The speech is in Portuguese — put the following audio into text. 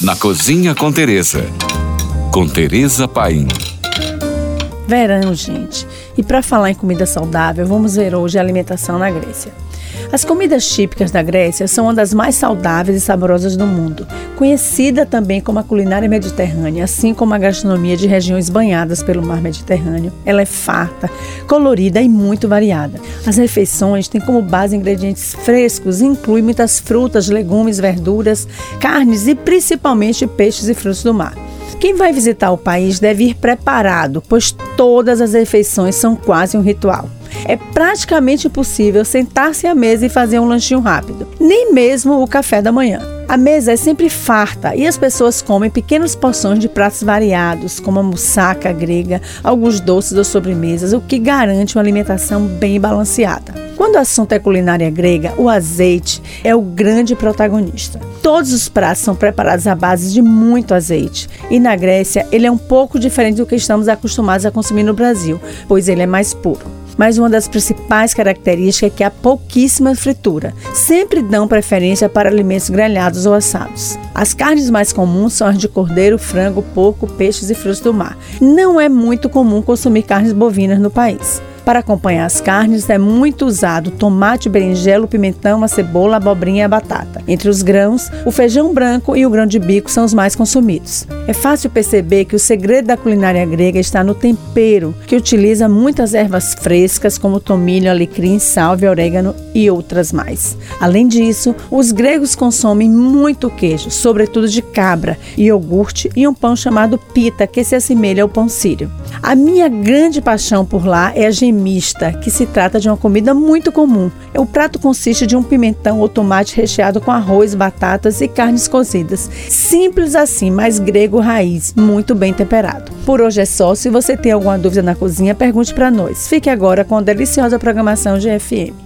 na Cozinha com Teresa. Com Teresa Paim. Verão, gente. E para falar em comida saudável, vamos ver hoje a alimentação na Grécia. As comidas típicas da Grécia são uma das mais saudáveis e saborosas do mundo, conhecida também como a culinária mediterrânea, assim como a gastronomia de regiões banhadas pelo mar Mediterrâneo. Ela é farta, colorida e muito variada. As refeições têm como base ingredientes frescos e incluem muitas frutas, legumes, verduras, carnes e principalmente peixes e frutos do mar. Quem vai visitar o país deve ir preparado, pois todas as refeições são quase um ritual. É praticamente impossível sentar-se à mesa e fazer um lanchinho rápido, nem mesmo o café da manhã. A mesa é sempre farta e as pessoas comem pequenas porções de pratos variados, como a moussaka grega, alguns doces ou sobremesas, o que garante uma alimentação bem balanceada. Quando o assunto é culinária grega, o azeite é o grande protagonista. Todos os pratos são preparados à base de muito azeite. E na Grécia, ele é um pouco diferente do que estamos acostumados a consumir no Brasil, pois ele é mais puro mas uma das principais características é que há pouquíssima fritura. Sempre dão preferência para alimentos grelhados ou assados. As carnes mais comuns são as de cordeiro, frango, porco, peixes e frutos do mar. Não é muito comum consumir carnes bovinas no país. Para acompanhar as carnes é muito usado tomate, berinjela, pimentão, a cebola, abobrinha e a batata. Entre os grãos, o feijão branco e o grão de bico são os mais consumidos. É fácil perceber que o segredo da culinária grega está no tempero, que utiliza muitas ervas frescas como tomilho, alecrim, salve, orégano e outras mais. Além disso, os gregos consomem muito queijo, sobretudo de cabra, iogurte e um pão chamado pita, que se assemelha ao pão sírio. A minha grande paixão por lá é a gemista, que se trata de uma comida muito comum. O prato consiste de um pimentão ou tomate recheado com arroz, batatas e carnes cozidas. Simples assim, mas grego raiz, muito bem temperado. Por hoje é só. Se você tem alguma dúvida na cozinha, pergunte para nós. Fique agora com a deliciosa programação GFM.